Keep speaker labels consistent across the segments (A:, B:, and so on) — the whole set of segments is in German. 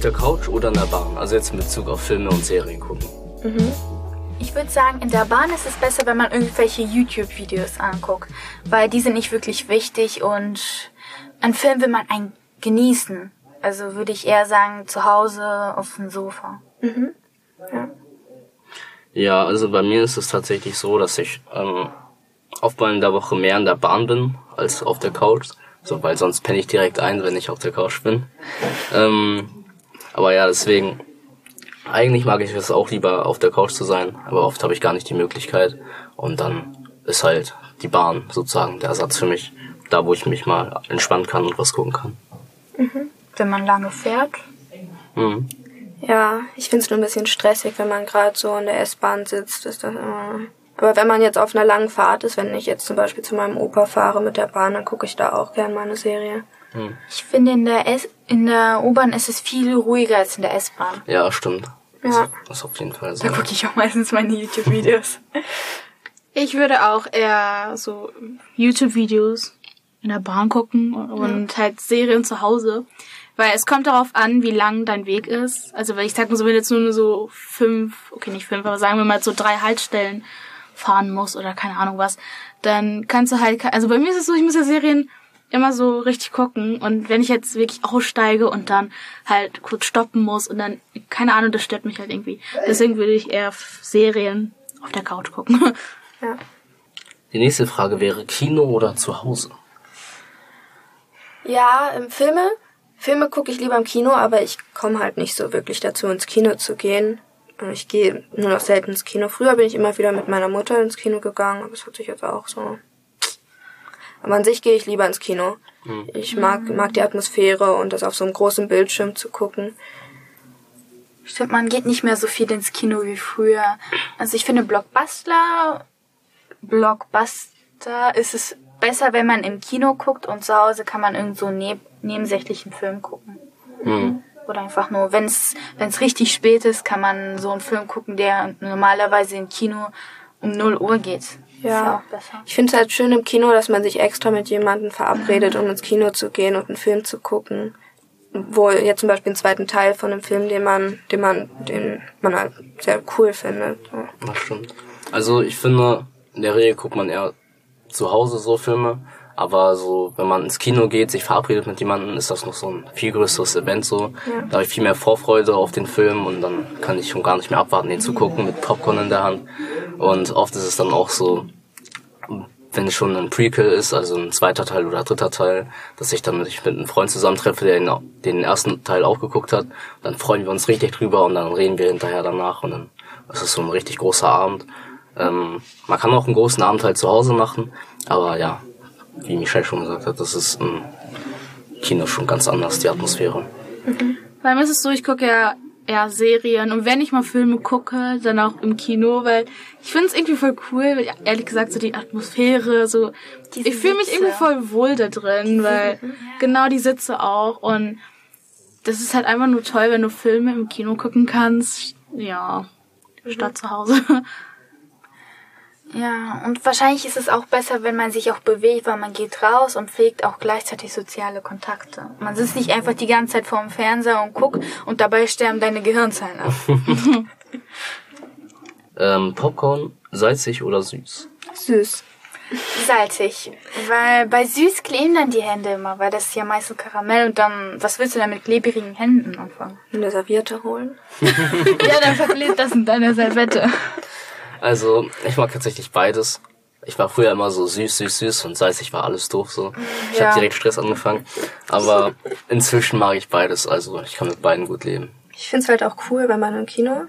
A: der Couch oder in der Bahn? Also jetzt in Bezug auf Filme und Serien gucken. Mhm.
B: Ich würde sagen, in der Bahn ist es besser, wenn man irgendwelche YouTube-Videos anguckt, weil die sind nicht wirklich wichtig und ein Film will man einen genießen. Also würde ich eher sagen, zu Hause auf dem Sofa. Mhm.
A: Ja. ja, also bei mir ist es tatsächlich so, dass ich ähm, oftmals in der Woche mehr in der Bahn bin als auf der Couch. So, weil sonst penne ich direkt ein, wenn ich auf der Couch bin. Ähm, aber ja, deswegen, eigentlich mag ich es auch lieber auf der Couch zu sein, aber oft habe ich gar nicht die Möglichkeit. Und dann ist halt die Bahn sozusagen der Ersatz für mich, da wo ich mich mal entspannen kann und was gucken kann.
B: Mhm. Wenn man lange fährt.
C: Mhm. Ja, ich finde es nur ein bisschen stressig, wenn man gerade so in der S-Bahn sitzt. Ist das immer aber wenn man jetzt auf einer langen Fahrt ist, wenn ich jetzt zum Beispiel zu meinem Opa fahre mit der Bahn, dann gucke ich da auch gern mal eine Serie.
B: Hm. Ich finde, in der, S in der U-Bahn ist es viel ruhiger als in der S-Bahn.
A: Ja, stimmt. Ja. Das ist auf jeden Fall so.
B: Da gucke ich auch meistens meine YouTube-Videos.
D: ich würde auch eher so YouTube-Videos in der Bahn gucken und ja. halt Serien zu Hause. Weil es kommt darauf an, wie lang dein Weg ist. Also, weil ich sag mal so, wenn jetzt nur so fünf, okay, nicht fünf, aber sagen wir mal so drei Haltestellen fahren muss oder keine Ahnung was, dann kannst du halt, also bei mir ist es so, ich muss ja Serien immer so richtig gucken und wenn ich jetzt wirklich aussteige und dann halt kurz stoppen muss und dann, keine Ahnung, das stört mich halt irgendwie. Deswegen würde ich eher Serien auf der Couch gucken. Ja.
A: Die nächste Frage wäre Kino oder zu Hause?
C: Ja, im Filme. Filme gucke ich lieber im Kino, aber ich komme halt nicht so wirklich dazu, ins Kino zu gehen. Ich gehe nur noch selten ins Kino. Früher bin ich immer wieder mit meiner Mutter ins Kino gegangen, aber es hat sich jetzt auch so. Aber an sich gehe ich lieber ins Kino. Mhm. Ich mag, mag die Atmosphäre und das auf so einem großen Bildschirm zu gucken.
B: Stimmt, man geht nicht mehr so viel ins Kino wie früher. Also ich finde Blockbuster, Blockbuster ist es besser, wenn man im Kino guckt und zu Hause kann man irgend so neb nebensächlichen Film gucken. Mhm. Oder einfach nur, wenn es wenn es richtig spät ist, kann man so einen Film gucken, der normalerweise im Kino um 0 Uhr geht.
C: Ja. Ich finde es halt schön im Kino, dass man sich extra mit jemandem verabredet, um ins Kino zu gehen und einen Film zu gucken. Wo jetzt zum Beispiel einen zweiten Teil von einem Film, den man, den man, den man halt sehr cool findet. Ja.
A: Das stimmt. Also ich finde, in der Regel guckt man eher zu Hause so Filme, aber so, wenn man ins Kino geht, sich verabredet mit jemandem, ist das noch so ein viel größeres Event so. Ja. Da habe ich viel mehr Vorfreude auf den Film und dann kann ich schon gar nicht mehr abwarten, den zu gucken mit Popcorn in der Hand. Und oft ist es dann auch so, wenn es schon ein Prequel ist, also ein zweiter Teil oder dritter Teil, dass ich dann mit einem Freund zusammentreffe, der den, ersten Teil auch geguckt hat. Dann freuen wir uns richtig drüber und dann reden wir hinterher danach und dann ist es so ein richtig großer Abend. Ähm, man kann auch einen großen Abend halt zu Hause machen, aber ja, wie Michelle schon gesagt hat, das ist im Kino schon ganz anders, die Atmosphäre.
D: Mhm. Bei mir ist es so, ich gucke ja eher Serien und wenn ich mal Filme gucke, dann auch im Kino, weil ich finde es irgendwie voll cool, weil ehrlich gesagt so die Atmosphäre, so Diese ich fühle mich irgendwie voll wohl da drin, weil ja. genau die Sitze auch und das ist halt einfach nur toll, wenn du Filme im Kino gucken kannst, ja, statt mhm. zu Hause.
B: Ja, und wahrscheinlich ist es auch besser, wenn man sich auch bewegt, weil man geht raus und pflegt auch gleichzeitig soziale Kontakte. Man sitzt nicht einfach die ganze Zeit vor dem Fernseher und guckt und dabei sterben deine Gehirnzellen ab.
A: ähm, Popcorn, salzig oder süß?
B: Süß. Salzig. Weil bei süß kleben dann die Hände immer, weil das ist ja meistens Karamell und dann, was willst du dann mit klebrigen Händen anfangen?
C: Eine Serviette holen?
B: ja, dann verklebt das in deiner Serviette.
A: Also, ich mag tatsächlich beides. Ich war früher immer so süß, süß, süß und salzig war alles doof so. Ich ja. habe direkt Stress angefangen. Aber inzwischen mag ich beides, also ich kann mit beiden gut leben.
C: Ich find's halt auch cool, wenn man im Kino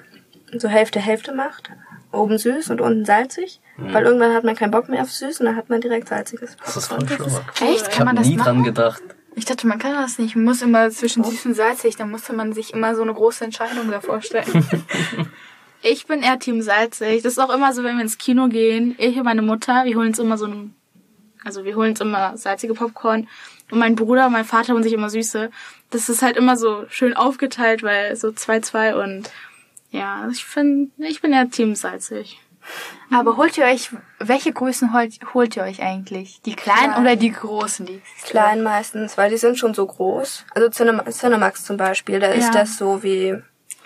C: so Hälfte Hälfte macht. Oben süß und unten salzig. Mhm. Weil irgendwann hat man keinen Bock mehr auf süß und dann hat man direkt salziges.
A: Das ist voll schlau.
B: Echt?
A: Kann man das nie machen? dran gedacht.
B: Ich dachte, man kann das nicht. Man muss immer zwischen süß und salzig, da musste man sich immer so eine große Entscheidung da vorstellen.
D: Ich bin eher Team salzig. Das ist auch immer so, wenn wir ins Kino gehen. Ich und meine Mutter, wir holen uns immer so ein, also wir holen uns immer salzige Popcorn. Und mein Bruder und mein Vater holen sich immer süße. Das ist halt immer so schön aufgeteilt, weil so zwei zwei und ja, ich finde, ich bin eher Team salzig.
B: Aber holt ihr euch, welche Größen holt, holt ihr euch eigentlich? Die kleinen
C: Klein.
B: oder die großen? Die
C: Klein meistens, weil die sind schon so groß. Also Cinema, Cinemax zum Beispiel, da ist
B: Ja.
C: das so wie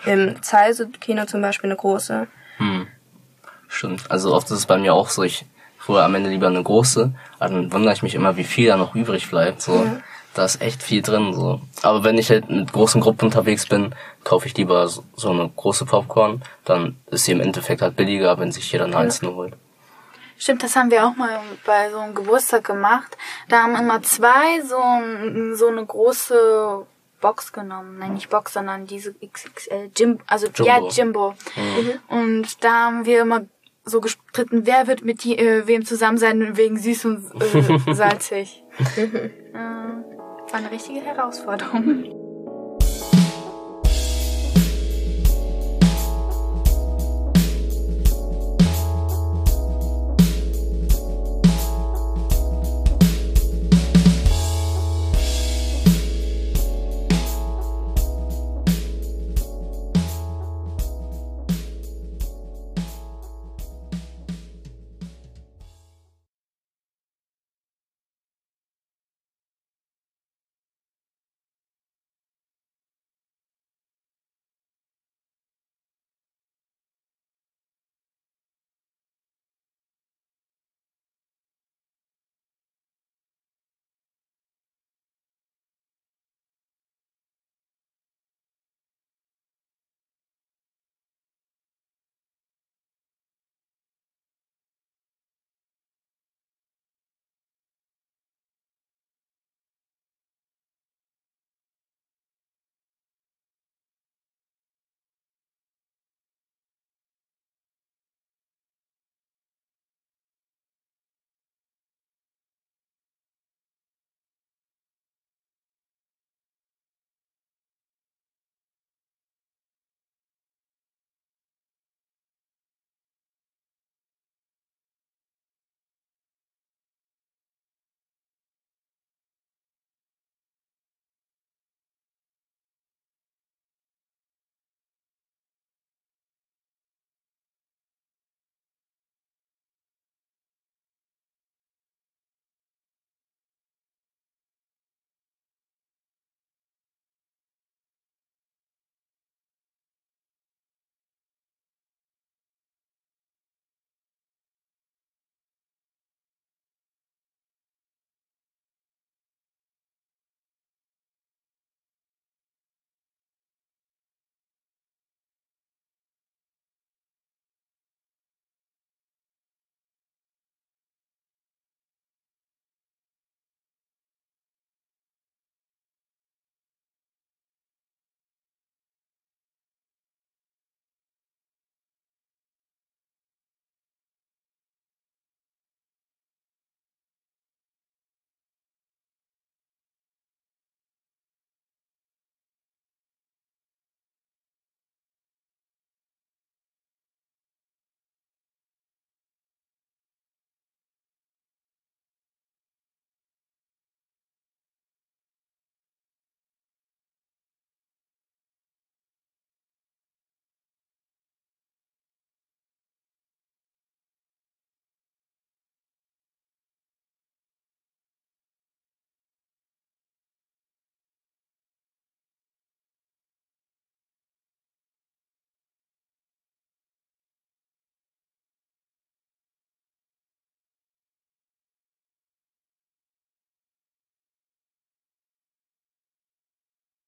C: im Zeise-Kino zum Beispiel eine große.
A: Hm. Stimmt. Also oft ist es bei mir auch so, ich hole am Ende lieber eine große, aber dann wundere ich mich immer, wie viel da noch übrig bleibt. So, da ist echt viel drin. So. Aber wenn ich halt mit großen Gruppen unterwegs bin, kaufe ich lieber so, so eine große Popcorn. Dann ist sie im Endeffekt halt billiger, wenn sich jeder eine einzelne holt.
B: Stimmt, das haben wir auch mal bei so einem Geburtstag gemacht. Da haben immer zwei so, so eine große Box genommen. Nein, nicht Box, sondern diese XXL Jimbo. Also ja,
A: Jumbo.
B: Jimbo. Und da haben wir immer so gestritten, wer wird mit die, äh, wem zusammen sein wegen süß und äh, salzig. äh, war eine richtige Herausforderung.